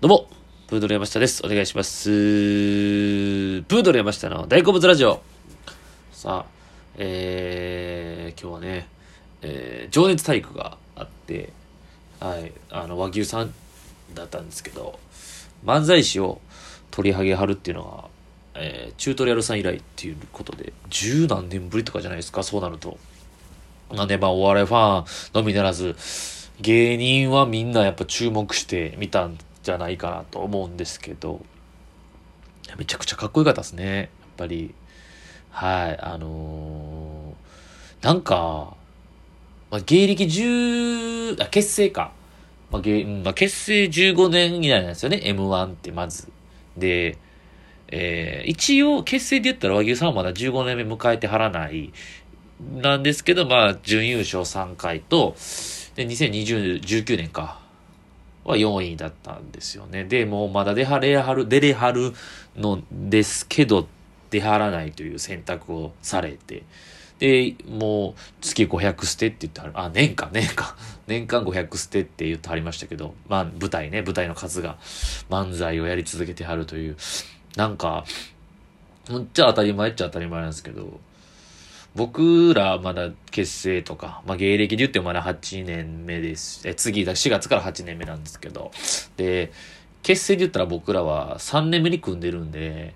どうも、プードル山下です。お願いします。プードル山下の大好物ラジオ。さあ、えー、今日はね、えー、情熱体育があって、はい、あの、和牛さんだったんですけど、漫才師を取り上げはるっていうのは、えー、チュートリアルさん以来っていうことで、十何年ぶりとかじゃないですか、そうなると。なんで、まあ、お笑いファンのみならず、芸人はみんなやっぱ注目して見たんじゃないかなと思うんですけど、めちゃくちゃかっこよかったですね。やっぱり。はい、あのーなんか、まあ、芸歴10、あ、結成か。まあ芸まあ、結成15年以内なんですよね、M1 ってまず。で、えー一応結成で言ったら和牛さんはまだ15年目迎えてはらない、なんですけど、まあ、準優勝3回と、で、2019年か。は4位だったんですよね。で、もうまだ出はれはる、出れはるのですけど、出はらないという選択をされて、で、もう月500捨てって言ってはる、あ、年間、年間、年間500捨てって言ってはりましたけど、まあ舞台ね、舞台の数が漫才をやり続けてはるという、なんか、むっちゃ当たり前っちゃ当たり前なんですけど、僕らまだ結成とか、まあ、芸歴で言ってもまだ8年目です。え、次だ、4月から8年目なんですけど。で、結成で言ったら僕らは3年目に組んでるんで、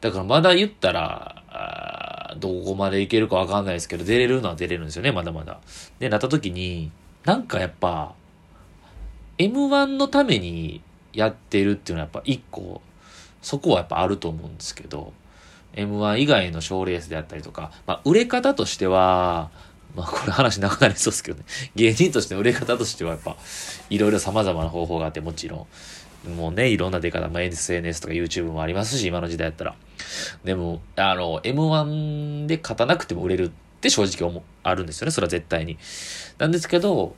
だからまだ言ったら、あどこまでいけるかわかんないですけど、出れるのは出れるんですよね、まだまだ。で、なった時に、なんかやっぱ、M1 のためにやってるっていうのはやっぱ一個、そこはやっぱあると思うんですけど、M1 以外の賞レースであったりとか、まあ、売れ方としては、まあ、これ話長くなりそうですけどね。芸人としての売れ方としてはやっぱ、いろいろ様々な方法があって、もちろん。もうね、いろんな出方、まあ、SNS とか YouTube もありますし、今の時代やったら。でも、あの、M1 で勝たなくても売れるって正直思う、あるんですよね。それは絶対に。なんですけど、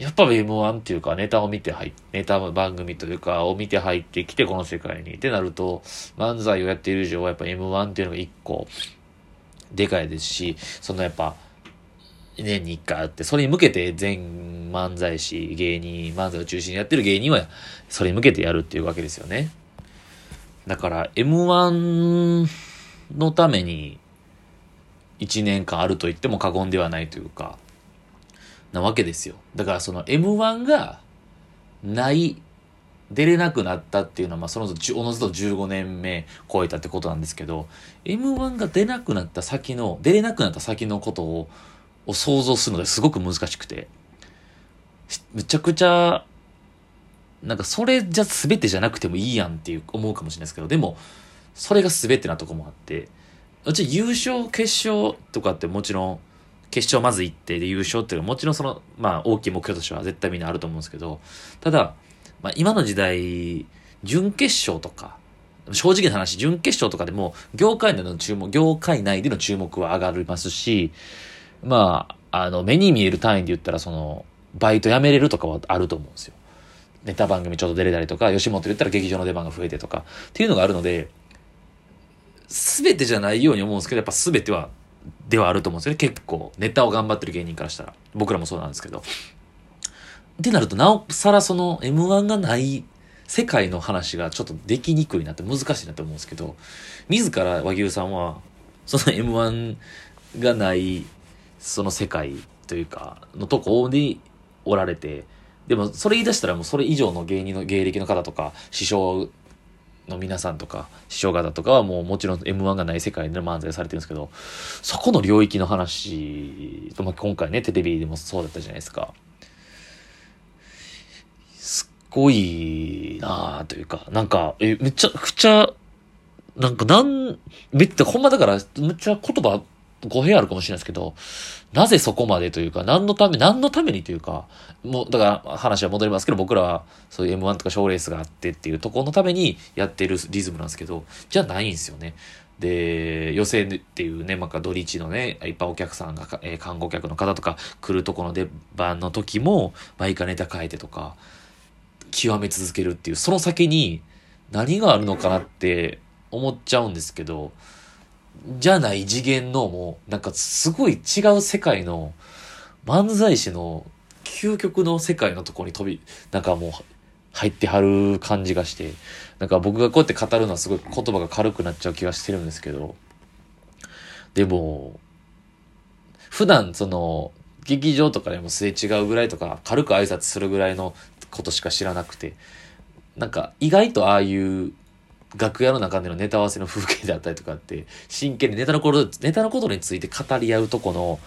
やっぱ M1 っていうかネタを見て入っネタ番組というかを見て入ってきてこの世界にってなると漫才をやっている以上はやっぱ M1 っていうのが一個でかいですしそのやっぱ年に一回あってそれに向けて全漫才師芸人漫才を中心にやってる芸人はそれに向けてやるっていうわけですよね。だから M1 のために1年間あると言っても過言ではないというかなわけですよ。だからその M1 がない、出れなくなったっていうのは、まあそのおのずと15年目超えたってことなんですけど、M1 が出なくなった先の、出れなくなった先のことを、を想像するのですごく難しくて、むちゃくちゃ、なんかそれじゃ全てじゃなくてもいいやんっていう思うかもしれないですけど、でも、それが全てなとこもあって、うち優勝、決勝とかってもちろん、決勝まず行ってで優勝っていうのはもちろんその、まあ大きい目標としては絶対みんなあると思うんですけど、ただ、まあ今の時代、準決勝とか、正直な話、準決勝とかでも、業界内の注目、業界内での注目は上がりますし、まあ、あの、目に見える単位で言ったら、その、バイト辞めれるとかはあると思うんですよ。ネタ番組ちょっと出れたりとか、吉本で言ったら劇場の出番が増えてとか、っていうのがあるので、すべてじゃないように思うんですけど、やっぱすべてはではあると思うんですよね。結構、ネタを頑張ってる芸人からしたら。僕らもそうなんですけど。ってなると、なおさらその M1 がない世界の話がちょっとできにくいなって難しいなと思うんですけど、自ら和牛さんは、その M1 がない、その世界というか、のとこにおられて、でもそれ言い出したらもうそれ以上の芸人の芸歴の方とか、師匠の皆さんとか、師匠方とかはもうもちろん M1 がない世界で漫才されてるんですけど、そこの領域の話、まあ、今回ね、テレビでもそうだったじゃないですか。すっごいなあというか、なんか、え、めちゃくちゃ、なんかなん、めっちゃ、ほんまだから、めっちゃ言葉、語弊あるかもしれないですけど、なぜそこまでというか、何のため、何のためにというか、もう、だから話は戻りますけど、僕らはそういう M1 とか賞レースがあってっていうところのためにやってるリズムなんですけど、じゃないんですよね。で、予選っていうね、まあ、土日のね、いっぱいお客さんが、えー観光客の方とか来るところの出番の時も、毎回ネタ変えてとか、極め続けるっていう、その先に何があるのかなって思っちゃうんですけど、じゃない次元のもう、なんかすごい違う世界の漫才師の究極の世界のとこに飛び、なんかもう、入ってはる感じがして、なんか僕がこうやって語るのはすごい言葉が軽くなっちゃう気がしてるんですけど、でも、普段その、劇場とかでもすれ違うぐらいとか、軽く挨拶するぐらいのことしか知らなくて、なんか意外とああいう楽屋の中でのネタ合わせの風景であったりとかって、真剣にネタのこと、ネタのことについて語り合うとこの、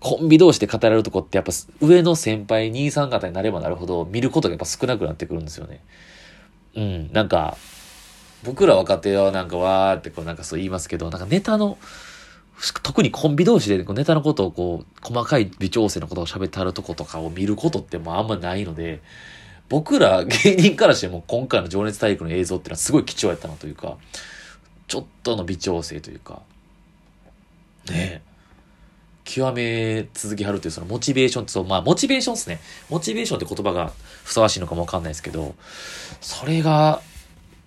コンビ同士で語られるとこってやっぱ上の先輩兄さん方になればなるほど見ることがやっぱ少なくなってくるんですよね。うん、なんか、僕ら若手はなんかわーってこうなんかそう言いますけど、なんかネタの、特にコンビ同士でネタのことをこう、細かい微調整のことを喋ってはるとことかを見ることってもうあんまないので、僕ら芸人からしても今回の情熱大陸の映像っていうのはすごい貴重やったなというか、ちょっとの微調整というか、ねえ。極め続きはるというそのモチベーションってそう、まあモチベーションですね。モチベーションって言葉がふさわしいのかもわかんないですけど、それが、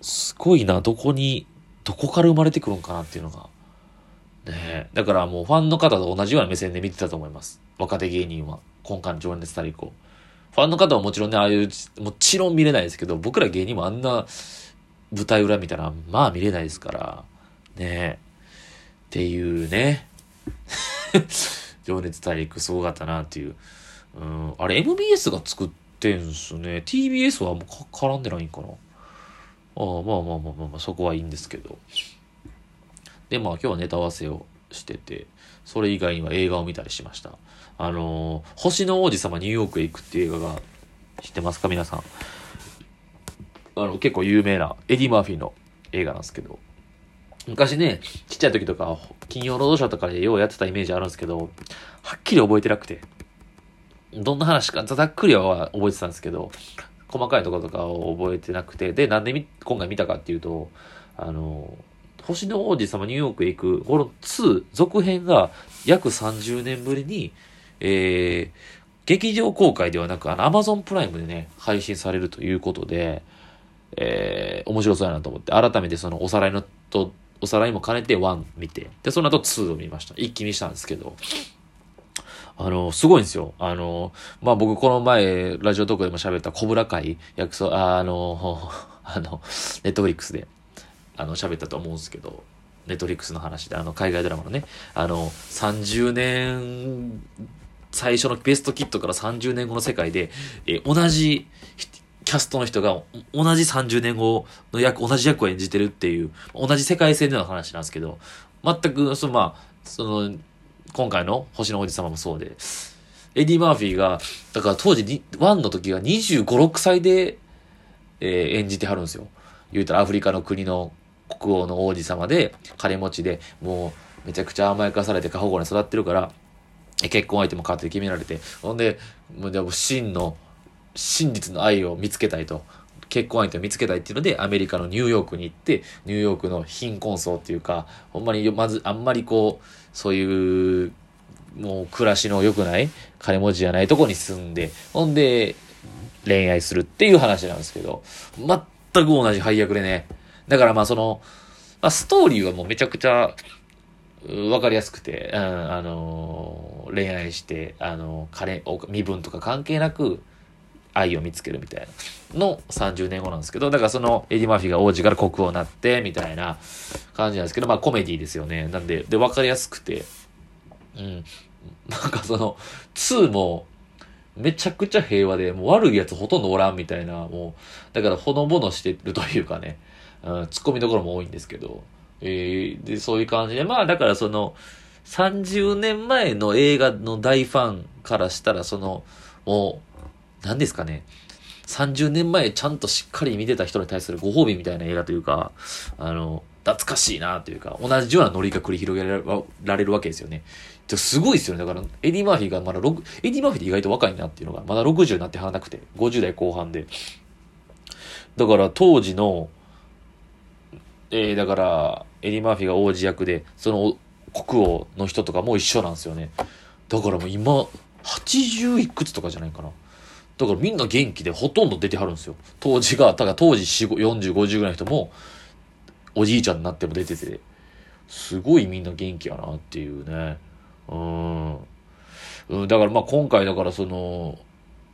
すごいな、どこに、どこから生まれてくるんかなっていうのが。ねだからもうファンの方と同じような目線で見てたと思います。若手芸人は。今回の情熱大陸を。ファンの方はもちろんね、ああいう、もちろん見れないですけど、僕ら芸人もあんな舞台裏見たら、まあ見れないですから、ねっていうね。情熱大陸すごかったなっていう。うん、あれ MBS が作ってんすね。TBS はもう絡んでないんかな。ああ、まあまあまあまあ、まあ、そこはいいんですけど。で、まあ今日はネタ合わせをしてて、それ以外には映画を見たりしました。あのー、星の王子様ニューヨークへ行くっていう映画が、知ってますか？皆さん。あの、結構有名なエディ・マーフィーの映画なんですけど、昔ね、ちっちゃい時とか、金曜ロードショーとかでようやってたイメージあるんですけど、はっきり覚えてなくて、どんな話か、ざっくりは覚えてたんですけど、細かいところとかを覚えてなくて、で、なんで今回見たかっていうと、あの、星の王子様ニューヨークへ行く、この2、続編が約30年ぶりに、えー、劇場公開ではなく、あの、アマゾンプライムでね、配信されるということで、えー、面白そうやなと思って、改めてそのおさらいのとおさらいも兼ねて1見て、で、その後2を見ました。一気見したんですけど、あの、すごいんですよ。あの、まあ、僕この前、ラジオトークでも喋ったコブラ会、約束、あの、あの、ネットフリックスで、あの、喋ったと思うんですけど、ネットリックスの話で、あの、海外ドラマのね、あの、30年、最初のベストキットから30年後の世界で、え同じキャストの人が同じ30年後の役、同じ役を演じてるっていう、同じ世界線での話なんですけど、全く、そのまあ、その、今回の星の王子様もそうで、エディ・マーフィーが、だから当時、1の時が25、6歳で、えー、演じてはるんですよ。言うたらアフリカの国の国王の王子様で、金持ちで、もう、めちゃくちゃ甘やかされて過保護に育ってるから、結婚相手も勝手に決められて、ほんで、もうでも真の真実の愛を見つけたいと。結婚相手を見つけたいっていうので、アメリカのニューヨークに行って、ニューヨークの貧困層っていうか、ほんまに、まず、あんまりこう、そういう、もう暮らしの良くない金持ちじゃないとこに住んで、ほんで、恋愛するっていう話なんですけど、全く同じ配役でね。だからまあその、まあ、ストーリーはもうめちゃくちゃ、わかりやすくて、うん、あのー、恋愛して、あのー、金、身分とか関係なく、愛を見つけるみたいなの30年後なんですけど、だからそのエディ・マフィが王子から国王になってみたいな感じなんですけど、まあコメディですよね。なんで、で、わかりやすくて、うん。なんかその、2も、めちゃくちゃ平和で、もう悪いやつほとんどおらんみたいな、もう、だからほのぼのしてるというかね、うん、ツッコミどころも多いんですけど、えー、で、そういう感じで、まあだからその、30年前の映画の大ファンからしたら、その、もう、何ですかね、30年前ちゃんとしっかり見てた人に対するご褒美みたいな映画というか、あの、懐かしいなというか、同じようなノリが繰り広げられるわけですよね。すごいですよね。だから、エディ・マーフィーがまだ6、エディ・マーフィーって意外と若いなっていうのが、まだ60になってはなくて、50代後半で。だから当時の、えー、だから、エディ・マーフィーが王子役で、その国王の人とかも一緒なんですよね。だからもう今、80いくつとかじゃないかな。だからみんな元気でほとんど出てはるんですよ。当時が、ただから当時40、50ぐらいの人も、おじいちゃんになっても出てて、すごいみんな元気やなっていうね。うん。うん、だからまあ今回だからその、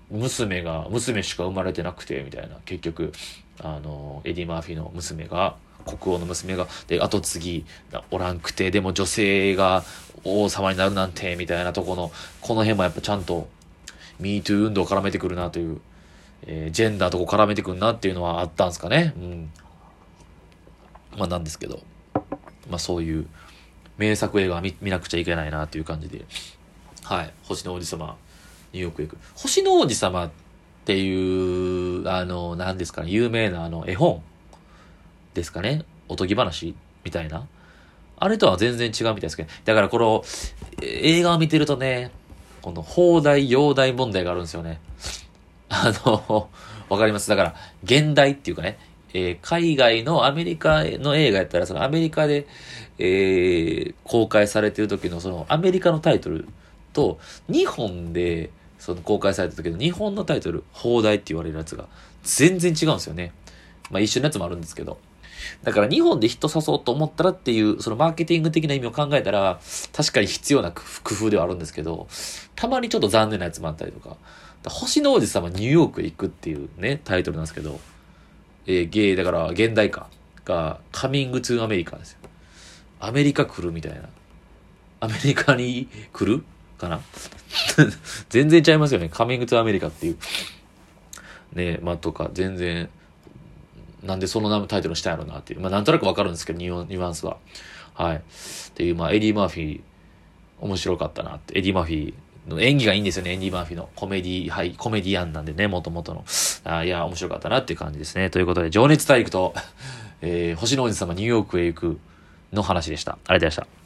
娘が、娘しか生まれてなくて、みたいな、結局、あの、エディ・マーフィーの娘が、国王の娘が、で、後継ぎおらんくて、でも女性が王様になるなんて、みたいなとこの、この辺もやっぱちゃんと、MeToo 運動絡めてくるなという、えー、ジェンダーとこ絡めてくるなっていうのはあったんですかね。うん。まあなんですけど、まあそういう名作映画は見見なくちゃいけないなという感じで、はい、星の王子様、ニューヨークへ行く。星の王子様っていう、あの、何ですかね、有名なあの絵本ですかね、おとぎ話みたいな？あれとは全然違うみたいですけど、だからこの映画を見てるとね、この放題、容題問題があるんですよね。あの、わかります？だから、現代っていうかね、えー、海外のアメリカの映画やったら、そのアメリカで、えー、公開されてる時のそのアメリカのタイトルと、日本でその公開された時の日本のタイトル、放題って言われるやつが全然違うんですよね。まあ一緒のやつもあるんですけど。だから日本でヒットさそうと思ったらっていう、そのマーケティング的な意味を考えたら、確かに必要な工夫ではあるんですけど、たまにちょっと残念なやつもあったりとか、星の王子様ニューヨークへ行くっていうね、タイトルなんですけど、えー、ゲイ、だから現代化がカミングツーアメリカですよ。アメリカ来るみたいな。アメリカに来る？かな？全然ちゃいますよね。カミングツーアメリカっていう。ねまあ、とか、全然、なんでそのタイトルしたんやろうなっていう。まあ、なんとなくわかるんですけど、ニュニュアンスは。はい。っていう、まあ、エディ・マーフィー、面白かったなって。エディ・マーフィーの演技がいいんですよね、エディ・マーフィーの。コメディ、はい、コメディアンなんでね、もともとの。あいや、面白かったなっていう感じですね。ということで、情熱大陸と、えー、星の王子様ニューヨークへ行くの話でした。ありがとうございました。